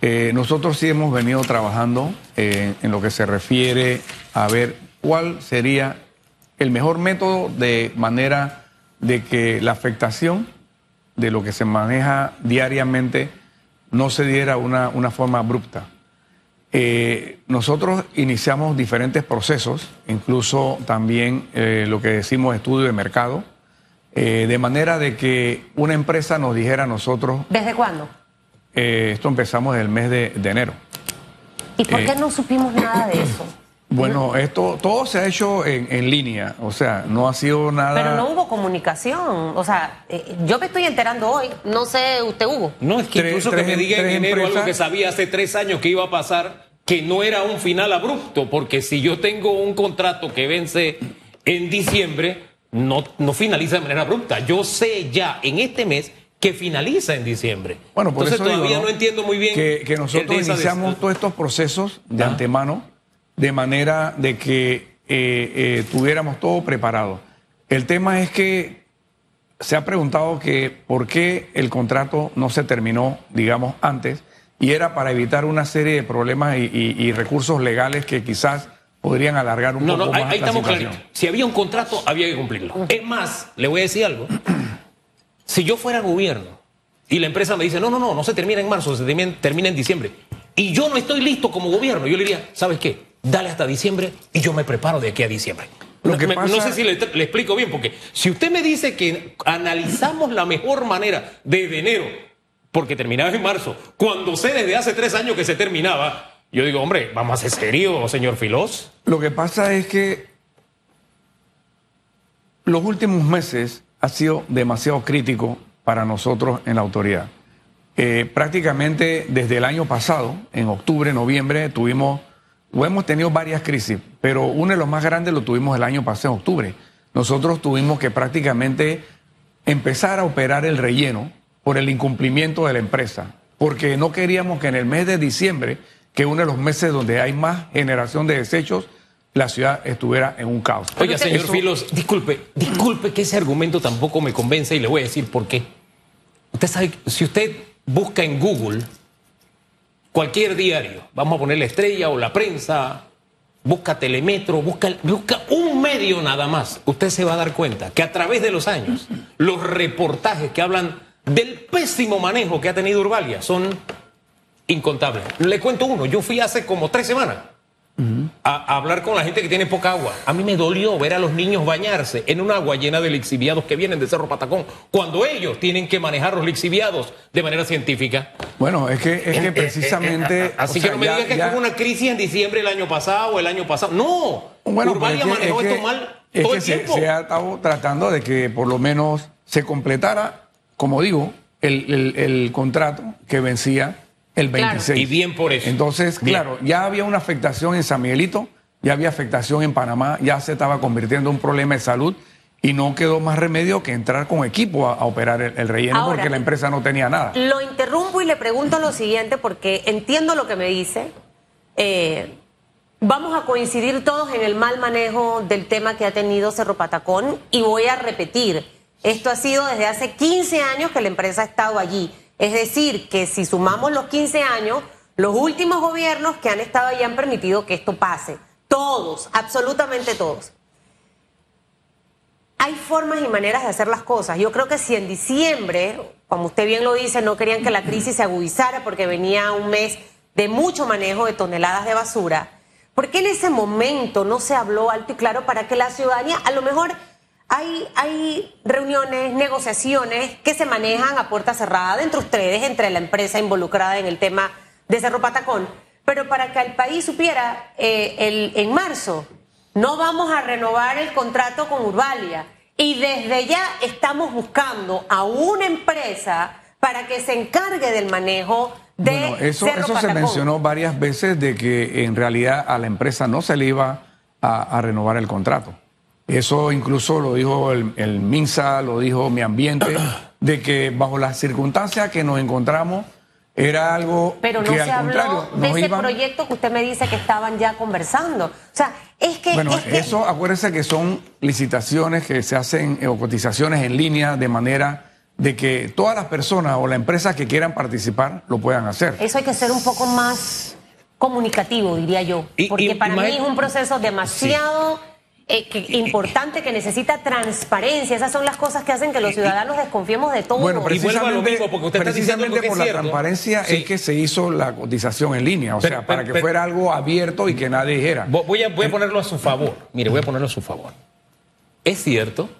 Eh, nosotros sí hemos venido trabajando eh, en lo que se refiere a ver cuál sería el mejor método de manera de que la afectación de lo que se maneja diariamente no se diera una, una forma abrupta. Eh, nosotros iniciamos diferentes procesos, incluso también lo que decimos estudio de mercado, de manera de que una empresa nos dijera a nosotros... ¿Desde cuándo? Eh, esto empezamos en el mes de, de enero. ¿Y por Eh, qué no supimos nada de eso? Bueno, esto todo se ha hecho en, en línea, o sea, no ha sido nada... Pero no hubo comunicación. O sea, eh, yo me estoy enterando hoy. No sé, usted hubo. No, es que Tres- incluso tres que me diga en enero algo empresas- que sabía hace tres años que iba a pasar, que no era un final abrupto, porque si yo tengo un contrato que vence en diciembre, no, no finaliza de manera abrupta. Yo sé ya en este mes que finaliza en diciembre. Bueno, por Entonces eso digo, todavía no, entiendo muy bien que, nosotros de iniciamos todos estos procesos de Ajá. antemano de manera de que eh, eh, tuviéramos todo preparado. El tema es que se ha preguntado que por qué el contrato no se terminó, digamos, antes, y era para evitar una serie de problemas y, y- y recursos legales que quizás podrían alargar un No, poco no, ahí, más ahí la estamos situación. Si había un contrato, había que cumplirlo. Es más, le voy a decir algo. Si yo fuera gobierno y la empresa me dice, no, no, no, no se termina en marzo, se termina, en diciembre, y yo no estoy listo como gobierno, yo le diría, ¿sabes qué? Dale hasta diciembre y yo me preparo de aquí a diciembre. Lo No, que me- pasa- no sé si le, le explico bien, porque si usted me dice que analizamos la mejor manera desde enero, porque terminaba en marzo, cuando sé desde hace tres años que se terminaba, yo digo, hombre, vamos a ser serios, señor Filós. Lo que pasa es que los últimos meses ha sido demasiado crítico para nosotros en la autoridad. Eh, prácticamente desde el año pasado, en octubre, noviembre, tuvimos, o hemos tenido varias crisis, pero uno de los más grandes lo tuvimos el año pasado, en octubre. Nosotros tuvimos que prácticamente empezar a operar el relleno por el incumplimiento de la empresa, porque no queríamos que en el mes de diciembre, que uno de los meses donde hay más generación de desechos, la ciudad estuviera en un caos. Oiga, señor Eso- Filos, disculpe, disculpe que ese argumento tampoco me convence y le voy a decir por qué. Usted sabe, si usted busca en Google cualquier diario, vamos a poner la estrella o la prensa, busca telemetro, busca, busca un medio nada más, usted se va a dar cuenta que a través de los años, los reportajes que hablan del pésimo manejo que ha tenido Urbalia son incontables. Le cuento uno, yo fui hace como tres semanas a, a hablar con la gente que tiene poca agua. A mí me dolió ver a los niños bañarse en un agua llena de lixiviados que vienen de Cerro Patacón, cuando ellos tienen que manejar los lixiviados de manera científica. Bueno, es que, es Eh, que precisamente... Así o que sea, no me digan que hubo una crisis en diciembre el año pasado o el año pasado. No, Bueno, Urbalia pero es que- manejó es que- esto mal es todo que el se, tiempo. se ha estado tratando de que por lo menos se completara, como digo, el, el- el contrato que vencía el Claro. 26. Y bien por eso. Entonces, Bien. claro, ya había una afectación en San Miguelito, ya había afectación en Panamá, ya se estaba convirtiendo en un problema de salud y no quedó más remedio que entrar con equipo a, a operar el, el relleno Ahora- porque la empresa no tenía nada. Lo interrumpo y le pregunto lo siguiente porque entiendo lo que me dice. Eh, vamos a coincidir todos en el mal manejo del tema que ha tenido Cerro Patacón y voy a repetir, esto ha sido desde hace 15 años que la empresa ha estado allí. Es decir, que si sumamos los 15 años, los últimos gobiernos que han estado allí han permitido que esto pase. Todos, absolutamente todos. Hay formas y maneras de hacer las cosas. Yo creo que si en diciembre, como usted bien lo dice, no querían que la crisis se agudizara porque venía un mes de mucho manejo de toneladas de basura, ¿por qué en ese momento no se habló alto y claro para que la ciudadanía, a lo mejor hay, hay reuniones, negociaciones que se manejan a puerta cerrada entre ustedes, entre la empresa involucrada en el tema de Cerro Patacón, pero para que el país supiera eh, el, en marzo no vamos a renovar el contrato con Urbalia y desde ya estamos buscando a una empresa para que se encargue del manejo de Bueno, eso, Cerro eso se mencionó varias veces de que en realidad a la empresa no se le iba a, a renovar el contrato. Eso incluso lo dijo el, el MINSA, lo dijo Mi Ambiente, de que bajo las circunstancias que nos encontramos era algo Pero no que se al habló de ese iban- proyecto que usted me dice que estaban ya conversando. O sea, es que... Bueno, es que- eso acuérdese que son licitaciones que se hacen eh, o cotizaciones en línea de manera de que todas las personas o las empresas que quieran participar lo puedan hacer. Eso hay que ser un poco más comunicativo, diría yo. Y- Porque y- para mí imagi- es un proceso demasiado eh, que- importante que necesita transparencia. Esas son las cosas que hacen que los ciudadanos desconfiemos de todo. Bueno, a lo precisamente, mismo, porque usted está diciendo algo precisamente que es por la cierto. transparencia Sí. es que se hizo la cotización en línea, o Pero- sea, para que pero- fuera algo abierto y que nadie dijera. Vo- Voy a, voy a ponerlo a su favor. Mire, voy a ponerlo a su favor. Es cierto,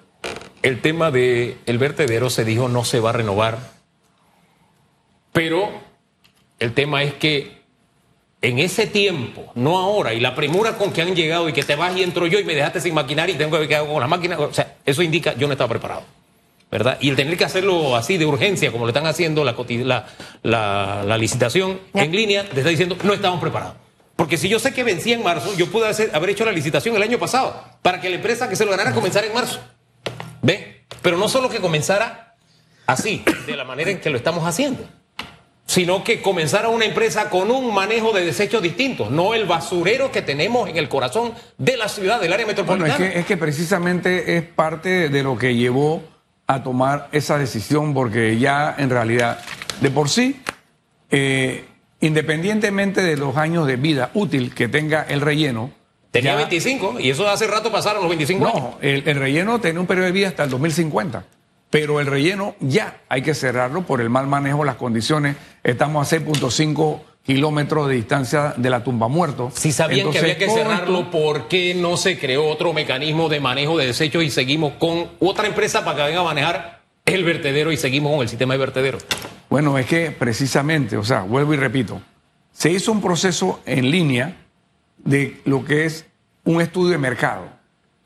el tema del el vertedero se dijo no se va a renovar, pero el tema es que en ese tiempo, no ahora, y la premura con que han llegado y que te vas y entro yo y me dejaste sin maquinaria y tengo que ver qué hago con las máquinas, o sea, eso indica yo no estaba preparado. ¿Verdad? Y el tener que hacerlo así de urgencia, como lo están haciendo la, la, la- la licitación Ya. en línea, te está diciendo, no estamos preparados. Porque si yo sé que vencía en marzo, yo pude hacer- haber hecho la licitación el año pasado para que la empresa que se lo ganara comenzara en marzo. ¿Ve? Pero no solo que comenzara así, de la manera en que lo estamos haciendo, sino que comenzara una empresa con un manejo de desechos distintos, no el basurero que tenemos en el corazón de la ciudad, del área Bueno, metropolitana. es que, es que precisamente es parte de lo que llevó a tomar esa decisión, porque ya en realidad, de por sí, eh, independientemente de los años de vida útil que tenga el relleno, Tenía ya- 25 y eso hace rato pasaron los 25 años. No, el, el relleno tiene un periodo de vida hasta el 2050. Pero el relleno ya hay que cerrarlo por el mal manejo de las condiciones. Estamos a 6.5 kilómetros de distancia de la tumba muerto. Si sabían Entonces, que había que cerrarlo, ¿por qué no se creó otro mecanismo de manejo de desechos y seguimos con otra empresa para que venga a manejar el vertedero y seguimos con el sistema de vertedero? Bueno, es que precisamente, o sea, vuelvo y repito, se hizo un proceso en línea de lo que es un estudio de mercado.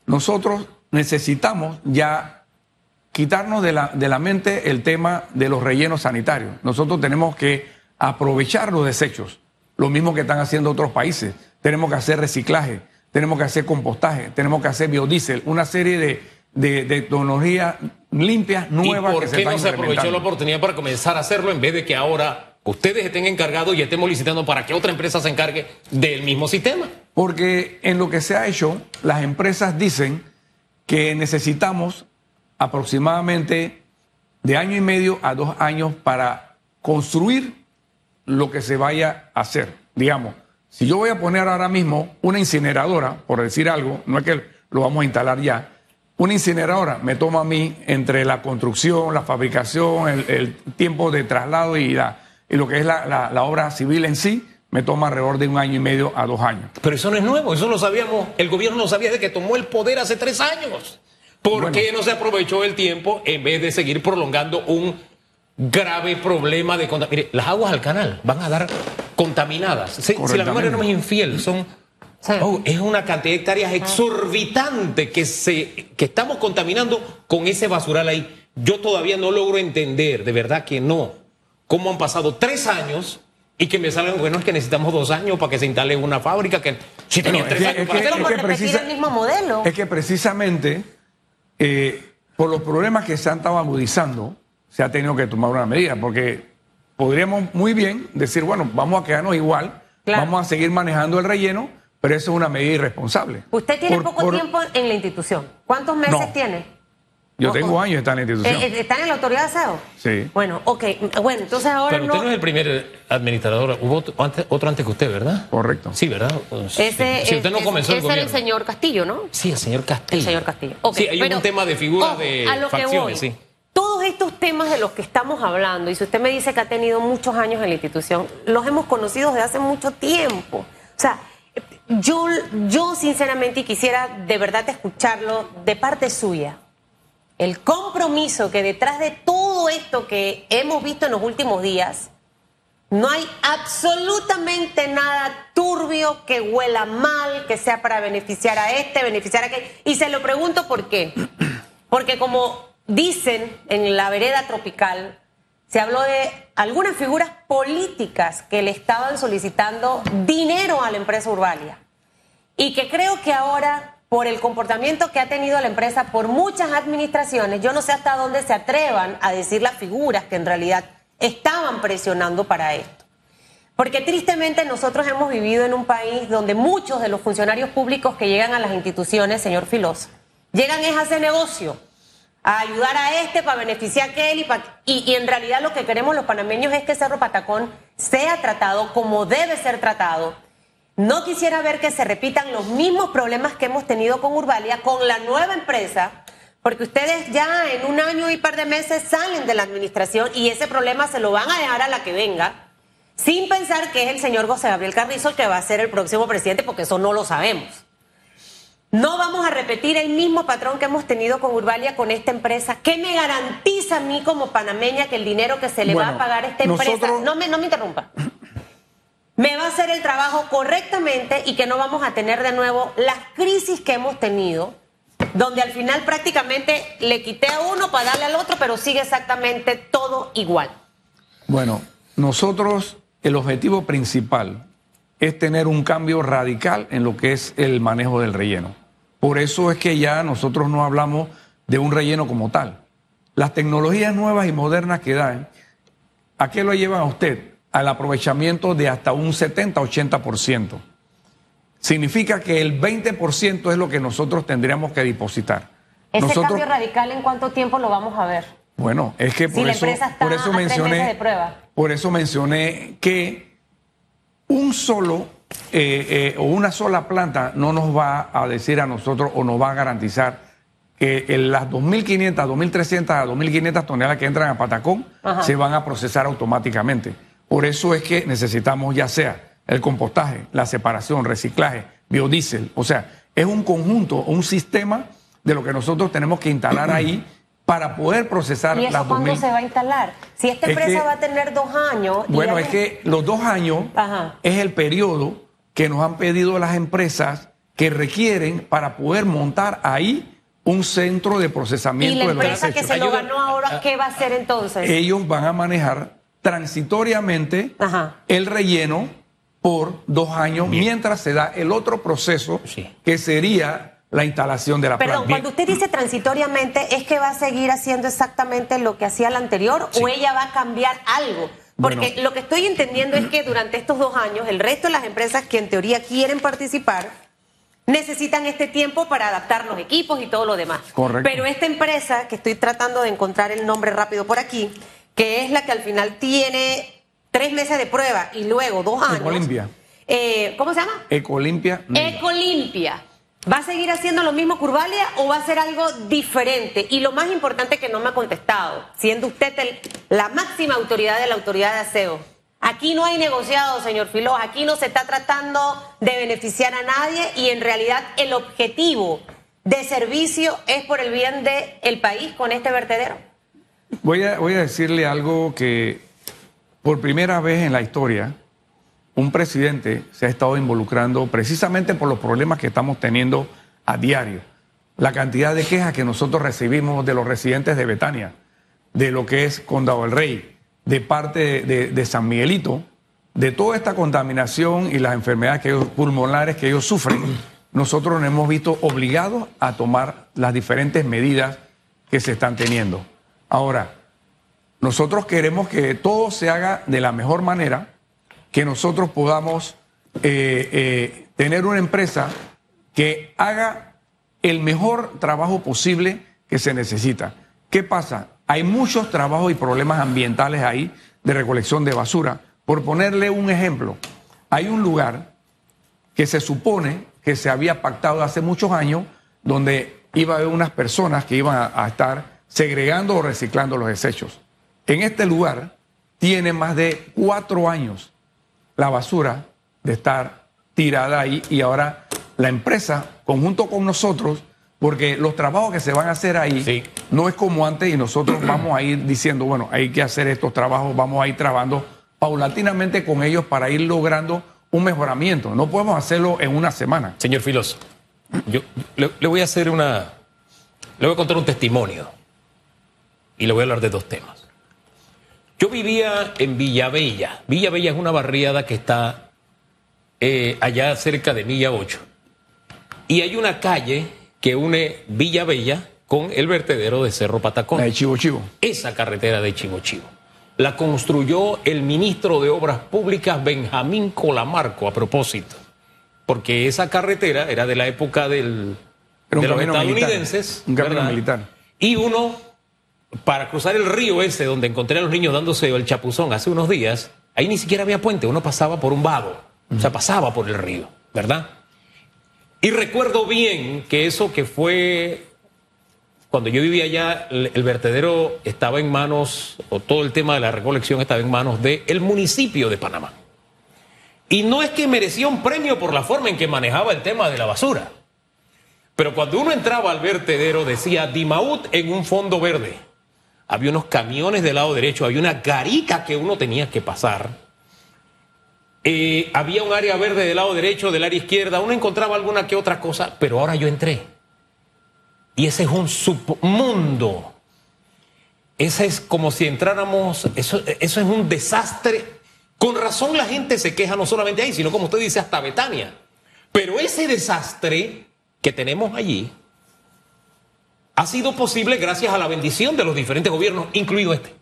Nosotros necesitamos ya quitarnos de la, de la mente el tema de los rellenos sanitarios. Nosotros tenemos que aprovechar los desechos, lo mismo que están haciendo otros países. Tenemos que hacer reciclaje, tenemos que hacer compostaje, tenemos que hacer biodiesel, una serie de, de, de tecnologías limpias, ¿Y nuevas por que se qué no se aprovechó la oportunidad para comenzar a hacerlo en vez de que ahora ustedes estén encargados y estemos licitando para que otra empresa se encargue del mismo sistema? Porque en lo que se ha hecho, las empresas dicen que necesitamos aproximadamente de año y medio a dos años para construir lo que se vaya a hacer. Digamos, si yo voy a poner ahora mismo una incineradora, por decir algo, no es que lo vamos a instalar ya, una incineradora me toma a mí entre la construcción, la fabricación, el, tiempo de traslado y, lo que es la, la- la obra civil en sí, me toma alrededor de un año y medio a dos años. Pero eso no es nuevo, eso lo sabíamos, el gobierno lo sabía desde que tomó el poder hace tres años. ¿Por Bueno. qué no se aprovechó el tiempo en vez de seguir prolongando un grave problema de contaminación? Mire, las aguas al canal van a dar contaminadas. Si, si la memoria no es infiel, son... Oh, es una cantidad de hectáreas exorbitante que, se, que estamos contaminando con ese basural ahí. Yo todavía no logro entender, de verdad que no, cómo han pasado tres años y que me salgan, bueno, es que necesitamos dos años para que se instale una fábrica que si tenían Bueno, tres es que- años es para que- hacerlo. como es que repetir precisa- el mismo modelo. Es que precisamente eh, por los problemas que se han estado agudizando, se ha tenido que tomar una medida, porque podríamos muy bien decir, bueno, vamos a quedarnos igual, Claro. vamos a seguir manejando el relleno, pero eso es una medida irresponsable. Usted tiene Por- poco por- tiempo en la institución. ¿Cuántos meses No. tiene? Yo o- tengo años de estar en la institución. Eh, eh, ¿Está en la autoridad de aseo? Sí. Bueno, ok. Bueno, entonces ahora Pero usted no. no es el primer administrador, hubo otro antes, otro antes que usted, ¿verdad? Correcto. Sí, ¿verdad? Ese, si usted no ese- comenzó el ese era el señor Castillo, ¿no? Sí, el señor Castillo. El señor Castillo. Ok, sí, hay pero- un tema de figura ojo, de a lo que facciones, voy. sí. Todos estos temas de los que estamos hablando, y si usted me dice que ha tenido muchos años en la institución, los hemos conocido desde hace mucho tiempo. O sea, yo, yo sinceramente y quisiera de verdad escucharlo de parte suya. El compromiso que detrás de todo esto que hemos visto en los últimos días, no hay absolutamente nada turbio que huela mal, que sea para beneficiar a este, beneficiar a aquel. Y se lo pregunto por qué. Porque como dicen en la vereda tropical, se habló de algunas figuras políticas que le estaban solicitando dinero a la empresa Urbalia. Y que creo que ahora, por el comportamiento que ha tenido la empresa por muchas administraciones, yo no sé hasta dónde se atrevan a decir las figuras que en realidad estaban presionando para esto. Porque tristemente nosotros hemos vivido en un país donde muchos de los funcionarios públicos que llegan a las instituciones, señor Filoso, llegan es a hacer negocio, a ayudar a este para beneficiar a aquel y, y en realidad lo que queremos los panameños es que Cerro Patacón sea tratado como debe ser tratado. No quisiera ver que se repitan los mismos problemas que hemos tenido con Urbalia, con la nueva empresa, porque ustedes ya en un año y par de meses salen de la administración y ese problema se lo van a dejar a la que venga, sin pensar que es el señor José Gabriel Carrizo el que va a ser el próximo presidente, porque eso no lo sabemos. No vamos a repetir el mismo patrón que hemos tenido con Urbalia, con esta empresa. ¿Qué me garantiza a mí como panameña que el dinero que se le va a pagar a esta empresa, no me, no me interrumpa, me va a hacer el trabajo correctamente y que no vamos a tener de nuevo las crisis que hemos tenido, donde al final prácticamente le quité a uno para darle al otro, pero sigue exactamente todo igual. Bueno, nosotros el objetivo principal es tener un cambio radical en lo que es el manejo del relleno. Por eso es que ya nosotros no hablamos de un relleno como tal. Las tecnologías nuevas y modernas que dan, ¿a qué lo llevan a usted? Al aprovechamiento de hasta un 70-80%. Significa que el 20% es lo que nosotros tendríamos que depositar. Ese nosotros, cambio radical, ¿en cuánto tiempo lo vamos a ver? bueno, es que por eso, por mencioné, meses de prueba. por eso mencioné que un solo eh, eh, o una sola planta no nos va a decir a nosotros o nos va a garantizar que en las 2.500, 2.300 a 2.500 toneladas que entran a Patacón Ajá. se van a procesar automáticamente. Por eso es que necesitamos ya sea el compostaje, la separación, reciclaje, biodiesel. O sea, es un conjunto, un sistema de lo que nosotros tenemos que instalar ahí para poder procesar ¿Y eso las cuándo 2.000. se va a instalar? Si esta Es empresa que- va a tener dos años. y Bueno, es que los dos años Ajá. es el periodo que nos han pedido las empresas que requieren para poder montar ahí un centro de Y procesamiento la de los empresa que se lo ganó ahora, ¿qué va a hacer entonces? Ellos van a manejar transitoriamente Ajá. el relleno por dos años mientras se da el otro proceso Sí. que sería la instalación de la Perdón, planta. cuando usted dice transitoriamente, ¿es que va a seguir haciendo exactamente lo que hacía la anterior o ella va a cambiar algo? Porque Bueno. lo que estoy entendiendo es que durante estos dos años, el resto de las empresas que en teoría quieren participar necesitan este tiempo para adaptar los equipos y todo lo demás. Correcto. Pero esta empresa, que estoy tratando de encontrar el nombre rápido por aquí, que es la que al final tiene tres meses de prueba y luego dos años. Ecolimpia. Eh, ¿Cómo se llama? Ecolimpia. Ecolimpia. ¿Va a seguir haciendo lo mismo Curvalia o va a hacer algo diferente? Y lo más importante que no me ha contestado, siendo usted el- la máxima autoridad de la autoridad de aseo. Aquí no hay negociado, señor Filó, aquí no se está tratando de beneficiar a nadie y en realidad el objetivo de servicio es por el bien del país con este vertedero. Voy a, decirle algo que por primera vez en la historia un presidente se ha estado involucrando precisamente por los problemas que estamos teniendo a diario. La cantidad de quejas que nosotros recibimos de los residentes de Betania, de lo que es Condado del Rey, de parte de, de- de San Miguelito, de toda esta contaminación y las enfermedades que ellos- pulmonares que ellos sufren, nosotros nos hemos visto obligados a tomar las diferentes medidas que se están teniendo. Ahora, nosotros queremos que todo se haga de la mejor manera, que nosotros podamos eh, eh, tener una empresa que haga el mejor trabajo posible que se necesita. ¿Qué pasa? Hay muchos trabajos y problemas ambientales ahí de recolección de basura. Por ponerle un ejemplo, hay un lugar que se supone que se había pactado hace muchos años, donde iba a haber unas personas que iban a, a estar segregando o reciclando los desechos. En este lugar tiene más de cuatro años la basura de estar tirada ahí y ahora la empresa, conjunto con nosotros, porque los trabajos que se van a hacer ahí Sí. no es como antes y nosotros vamos a ir diciendo, bueno, hay que hacer estos trabajos, vamos a ir trabajando paulatinamente con ellos para ir logrando un mejoramiento. No podemos hacerlo en una semana. Señor Filoso, yo le, le voy a hacer una. Le voy a contar un testimonio. Y le voy a hablar de dos temas. Yo vivía en Villavella. Villavella es una barriada que está eh, allá cerca de Milla 8. Y hay una calle que une Villavella con el vertedero de Cerro Patacón. La de Chivo Chivo. esa carretera de Chivo Chivo. La construyó el ministro de Obras Públicas Benjamín Colamarco a propósito, porque esa carretera era de la época del, de los militar, estadounidenses. un militar. Y uno, para cruzar el río ese donde encontré a los niños dándose el chapuzón hace unos días, ahí ni siquiera había puente, uno pasaba por un vado, o sea, pasaba por el río, ¿verdad? Y recuerdo bien que eso que fue cuando yo vivía allá, el, vertedero estaba en manos, o todo el tema de la recolección estaba en manos del municipio de Panamá. Y no es que merecía un premio por la forma en que manejaba el tema de la basura. Pero cuando uno entraba al vertedero decía Dimaut en un fondo verde. Había unos camiones del lado derecho, había una garica que uno tenía que pasar. Eh, había un área verde del lado derecho, del área izquierda, uno encontraba alguna que otra cosa, pero ahora yo entré y ese es un submundo. Ese es como si entráramos, eso es un desastre. Con razón la gente se queja no solamente ahí, sino como usted dice, hasta Betania. Pero ese desastre que tenemos allí ha sido posible gracias a la bendición de los diferentes gobiernos, incluido este.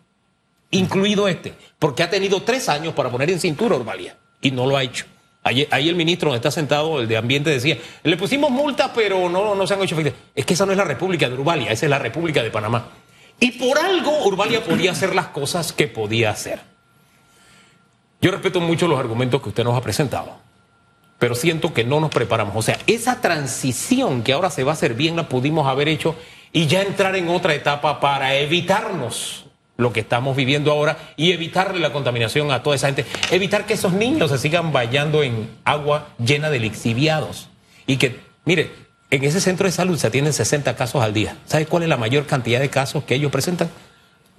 Incluido este. Porque ha tenido tres años para poner en cintura Urbalia y no lo ha hecho. Ahí, el ministro donde está sentado, el de Ambiente, decía, le pusimos multa, pero no, no se han hecho efectivas. Es que esa no es la República de Urbalia, esa es la República de Panamá. Y por algo Urbalia podía hacer las cosas que podía hacer. Yo respeto mucho los argumentos que usted nos ha presentado, pero siento que no nos preparamos. O sea, esa transición que ahora se va a hacer bien la pudimos haber hecho y ya entrar en otra etapa para evitarnos lo que estamos viviendo ahora y evitarle la contaminación a toda esa gente, evitar que esos niños se sigan bañando en agua llena de lixiviados y que, mire, en ese centro de salud se atienden 60 casos al día. ¿Sabe cuál es la mayor cantidad de casos que ellos presentan?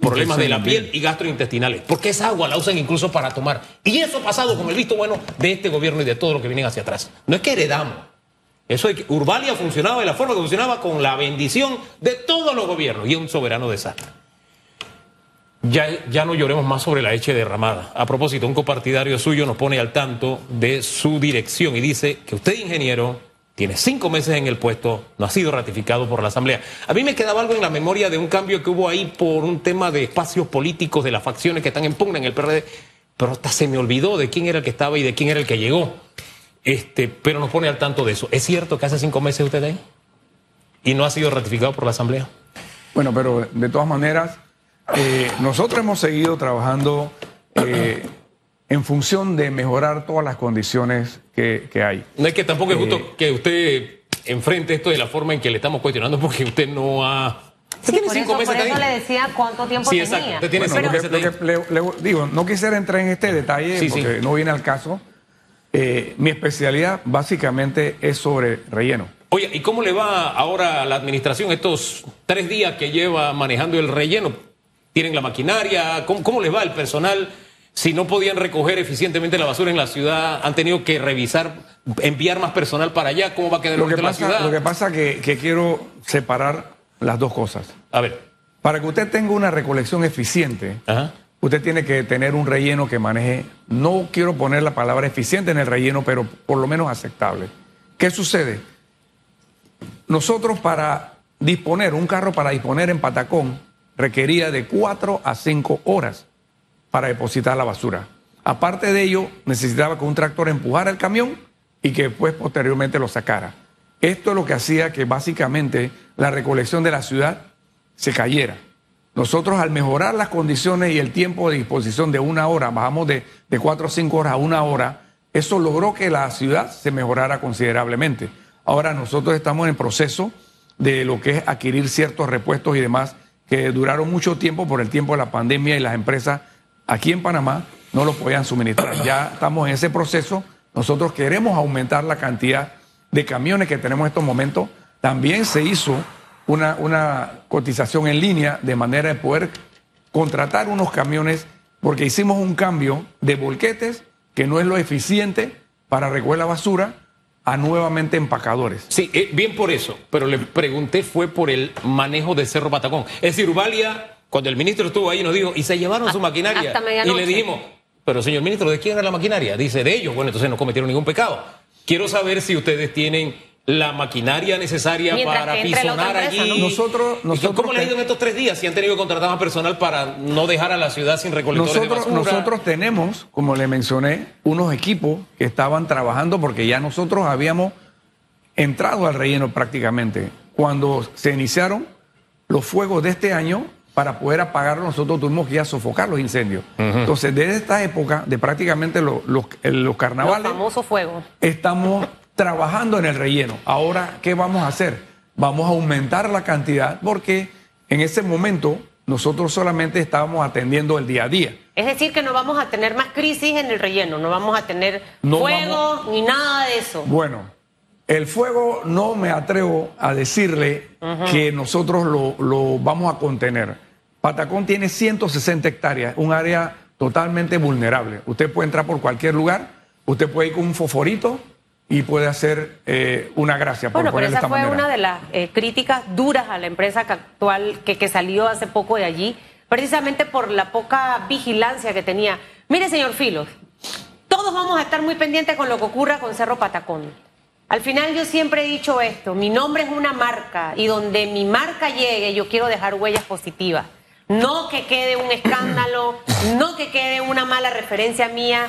Problemas de la piel y gastrointestinales, porque esa agua la usan incluso para tomar. Y eso ha pasado con el visto bueno de este gobierno y de todo lo que vienen hacia atrás. No es que heredamos. Eso es que Urbalia funcionaba de la forma que funcionaba con la bendición de todos los gobiernos y un soberano desastre. Ya, ya, no lloremos más sobre la leche derramada. A propósito, un copartidario suyo nos pone al tanto de su dirección y dice que usted, ingeniero, tiene cinco meses en el puesto, no ha sido ratificado por la Asamblea. A mí me quedaba algo en la memoria de un cambio que hubo ahí por un tema de espacios políticos de las facciones que están en pugna en el PRD, pero hasta se me olvidó de quién era el que estaba y de quién era el que llegó. Este, pero nos pone al tanto de eso. ¿Es cierto que hace cinco meses usted ahí? ¿Y no ha sido ratificado por la Asamblea? Bueno, pero de todas maneras, eh, nosotros hemos seguido trabajando eh, en función de mejorar todas las condiciones que, hay. No es que tampoco es justo eh, que usted enfrente esto de la forma en que le estamos cuestionando porque usted no ha... Sí, tiene por cinco eso, meses por eso le decía cuánto tiempo sí, tenía. Exacto. Usted tiene cinco meses que, digo, no quisiera entrar en este detalle porque no viene al caso. Mi especialidad básicamente es sobre relleno. Oye, ¿y cómo le va ahora a la administración estos tres días que lleva manejando el relleno? ¿Tienen la maquinaria? ¿Cómo, les va el personal? Si no podían recoger eficientemente la basura en la ciudad, han tenido que revisar, enviar más personal para allá. ¿Cómo va a quedar lo que la ciudad? Lo que pasa es que, quiero separar las dos cosas. A ver. Para que usted tenga una recolección eficiente, usted tiene que tener un relleno que maneje, no quiero poner la palabra eficiente en el relleno, pero por lo menos aceptable. ¿Qué sucede? Nosotros para disponer, un carro para disponer en Patacón, requería de cuatro a cinco horas para depositar la basura. Aparte de ello, necesitaba que un tractor empujara el camión y que después posteriormente lo sacara. Esto es lo que hacía que básicamente la recolección de la ciudad se cayera. Nosotros al mejorar las condiciones y el tiempo de disposición de una hora, bajamos de, cuatro o cinco horas a una hora, eso logró que la ciudad se mejorara considerablemente. Ahora nosotros estamos en proceso de lo que es adquirir ciertos repuestos y demás que duraron mucho tiempo por el tiempo de la pandemia y las empresas aquí en Panamá no los podían suministrar. Ya estamos en ese proceso. Nosotros queremos aumentar la cantidad de camiones que tenemos en estos momentos. También se hizo una, una cotización en línea de manera de poder contratar unos camiones porque hicimos un cambio de volquetes que no es lo eficiente para recoger la basura a nuevamente empacadores. Sí, eh, bien por eso, pero le pregunté fue por el manejo de Cerro Patacón. Es decir, Ubalia, cuando el ministro estuvo ahí, nos dijo, y se llevaron su maquinaria. y le dijimos, pero señor ministro, ¿de quién era la maquinaria? Dice, de ellos. Bueno, entonces no cometieron ningún pecado. Quiero saber si ustedes tienen la maquinaria necesaria para pisonar allí. Nosotros, ¿Cómo le ha ido en estos tres días si han tenido que contratar más personal para no dejar a la ciudad sin recolectores nosotros, de basura? Nosotros tenemos, como le mencioné, unos equipos que estaban trabajando porque ya nosotros habíamos entrado al relleno prácticamente. Cuando se iniciaron los fuegos de este año para poder apagarlos, nosotros tuvimos que ir a sofocar los incendios. Entonces, desde esta época, de prácticamente los, los, los carnavales, Los famosos fuegos. estamos trabajando en el relleno. Ahora, ¿qué vamos a hacer? Vamos a aumentar la cantidad porque en ese momento nosotros solamente estábamos atendiendo el día a día. Es decir, que no vamos a tener más crisis en el relleno, no vamos a tener No fuego ni nada de eso. Bueno, el fuego no me atrevo a decirle que nosotros lo, lo vamos a contener. Patacón tiene 160 hectáreas, un área totalmente vulnerable. Usted puede entrar por cualquier lugar, usted puede ir con un fosforito y puede hacer eh, una gracia, por Bueno, pero esa esta fue manera. una de las eh, críticas duras a la empresa que actual que, que salió hace poco de allí, precisamente por la poca vigilancia que tenía. Mire, señor Filos, todos vamos a estar muy pendientes con lo que ocurra con Cerro Patacón. Al final yo siempre he dicho esto, mi nombre es una marca y donde mi marca llegue yo quiero dejar huellas positivas. No que quede un escándalo, no que quede una mala referencia mía,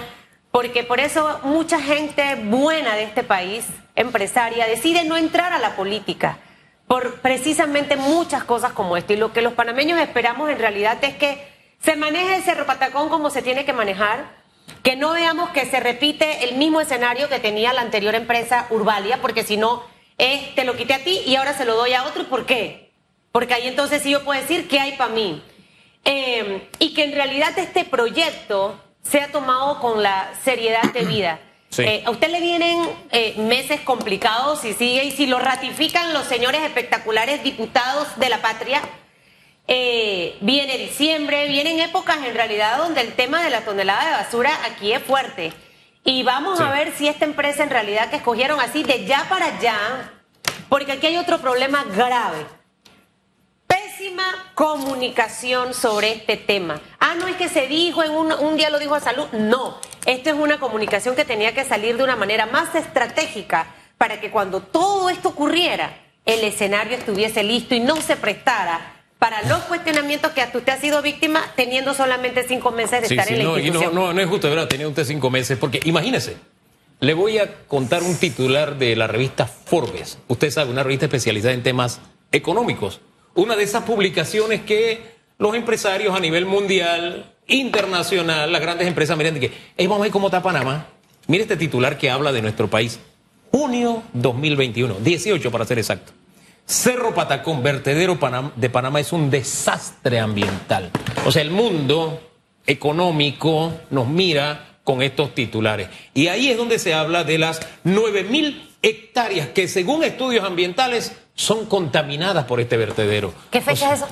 porque por eso mucha gente buena de este país, empresaria, decide no entrar a la política por precisamente muchas cosas como esto. Y lo que los panameños esperamos en realidad es que se maneje el Cerro Patacón como se tiene que manejar, que no veamos que se repite el mismo escenario que tenía la anterior empresa Urbalia, porque si no, es te lo quité a ti y ahora se lo doy a otro. ¿Y por qué? Porque ahí entonces sí yo puedo decir qué hay para mí. Eh, y que en realidad este proyecto sea tomado con la seriedad debida. Sí. Eh, a usted le vienen eh, meses complicados y sigue, y si lo ratifican los señores espectaculares diputados de la patria, eh, viene diciembre, vienen épocas en realidad donde el tema de la tonelada de basura aquí es fuerte. Y vamos Sí. a ver si esta empresa en realidad que escogieron así de ya para allá, porque aquí hay otro problema grave. Pésima comunicación sobre este tema. Ah, no es que se dijo en un, un día lo dijo a salud. No, esto es una comunicación que tenía que salir de una manera más estratégica para que cuando todo esto ocurriera, el escenario estuviese listo y no se prestara para los cuestionamientos que hasta usted ha sido víctima teniendo solamente cinco meses de Sí, estar sí, en la no, y no, institución. no, no es justo, de ¿verdad? Tenía usted cinco meses, porque imagínese, le voy a contar un titular de la revista Forbes. Usted sabe, una revista especializada en temas económicos. Una de esas publicaciones que los empresarios a nivel mundial, internacional, las grandes empresas miran de que, "Ey, vamos a ver cómo está Panamá. Mire este titular que habla de nuestro país. Junio 2021, 18 para ser exacto. Cerro Patacón, vertedero de Panamá, es un desastre ambiental. O sea, el mundo económico nos mira con estos titulares. Y ahí es donde se habla de las 9.000 hectáreas que según estudios ambientales son contaminadas por este vertedero. ¿Qué O fecha sea, es eso?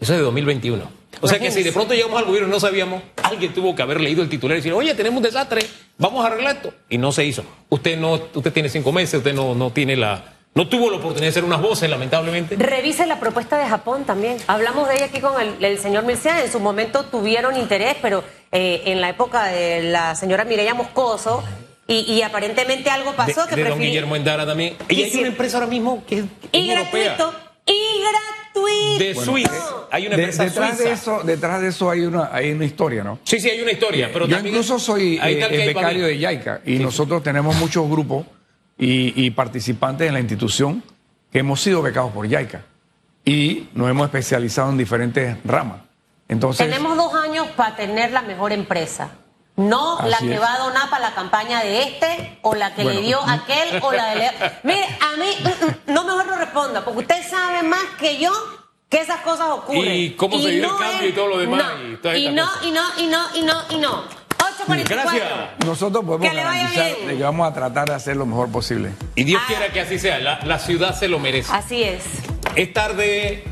Eso es de 2021. O sea que si de pronto llegamos al gobierno y no sabíamos, alguien tuvo que haber leído el titular y decir, oye, tenemos un desastre, vamos a arreglar esto. Y no se hizo. Usted no, usted tiene cinco meses, usted no, no tiene la, no tuvo la oportunidad de hacer unas voces, lamentablemente. Revise la propuesta de Japón también. Hablamos de ella aquí con el, el señor Mircea. En su momento tuvieron interés, pero eh, en la época de la señora Mireya Moscoso, y, y aparentemente algo pasó de, que de don Guillermo Endara también. Y hay una empresa ahora mismo que es Y europea, gratuito. Y gratuito. de Suiza. Hay una De- empresa detrás, suiza. de eso, detrás de eso hay una, hay una historia, ¿no? Sí, sí, hay una historia. Pero Yo incluso soy eh, el becario de YAICA y nosotros tenemos muchos grupos y, y participantes en la institución que hemos sido becados por YAICA y nos hemos especializado en diferentes ramas. Entonces, Tenemos dos años para tener la mejor empresa. No Así la que es. va a donar para la campaña de este, o la que Bueno. le dio aquel, o la de... Le- Mire, a mí, mm, mm, no mejor no responda, porque usted sabe más que yo que esas cosas ocurren. Y cómo se dio el cambio y todo lo demás No, y toda y, no, y no, y no, y no, y no. 8.44. Gracias. nosotros podemos Que le vaya garantizar bien. de que vamos a tratar de hacer lo mejor posible. Y Dios Ah. quiera que así sea. La, la ciudad se lo merece. Así es. Es tarde.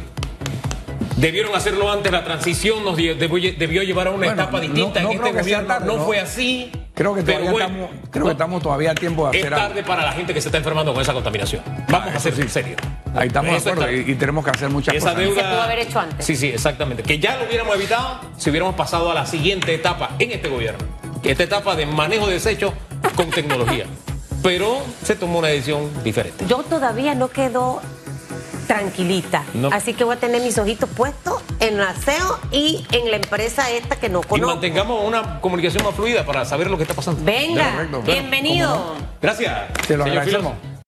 Debieron hacerlo antes, la transición nos debió, debió llevar a una Bueno, etapa distinta no en este gobierno. tarde, no, ¿no? fue así. Creo que pero todavía, bueno, estamos, creo que estamos todavía a tiempo de Es hacer algo. tarde para la gente que se está enfermando con esa contaminación. Vamos a eso ser sí. serios. Ahí estamos de Eso es acuerdo y tenemos que hacer muchas Esa cosas. deuda. Se pudo haber hecho antes. Sí, sí, exactamente. Que ya lo hubiéramos evitado si hubiéramos pasado a la siguiente etapa en este gobierno. Esta etapa de manejo de desechos con tecnología. Pero se tomó una decisión diferente. Yo todavía no quedo tranquilita. No. Así que voy a tener mis ojitos puestos en la SEO y en la empresa esta que no Y conozco. mantengamos una comunicación más fluida para saber lo que está pasando. Venga, bienvenido. ¿Cómo Gracias. Te lo agradecemos. Filoso.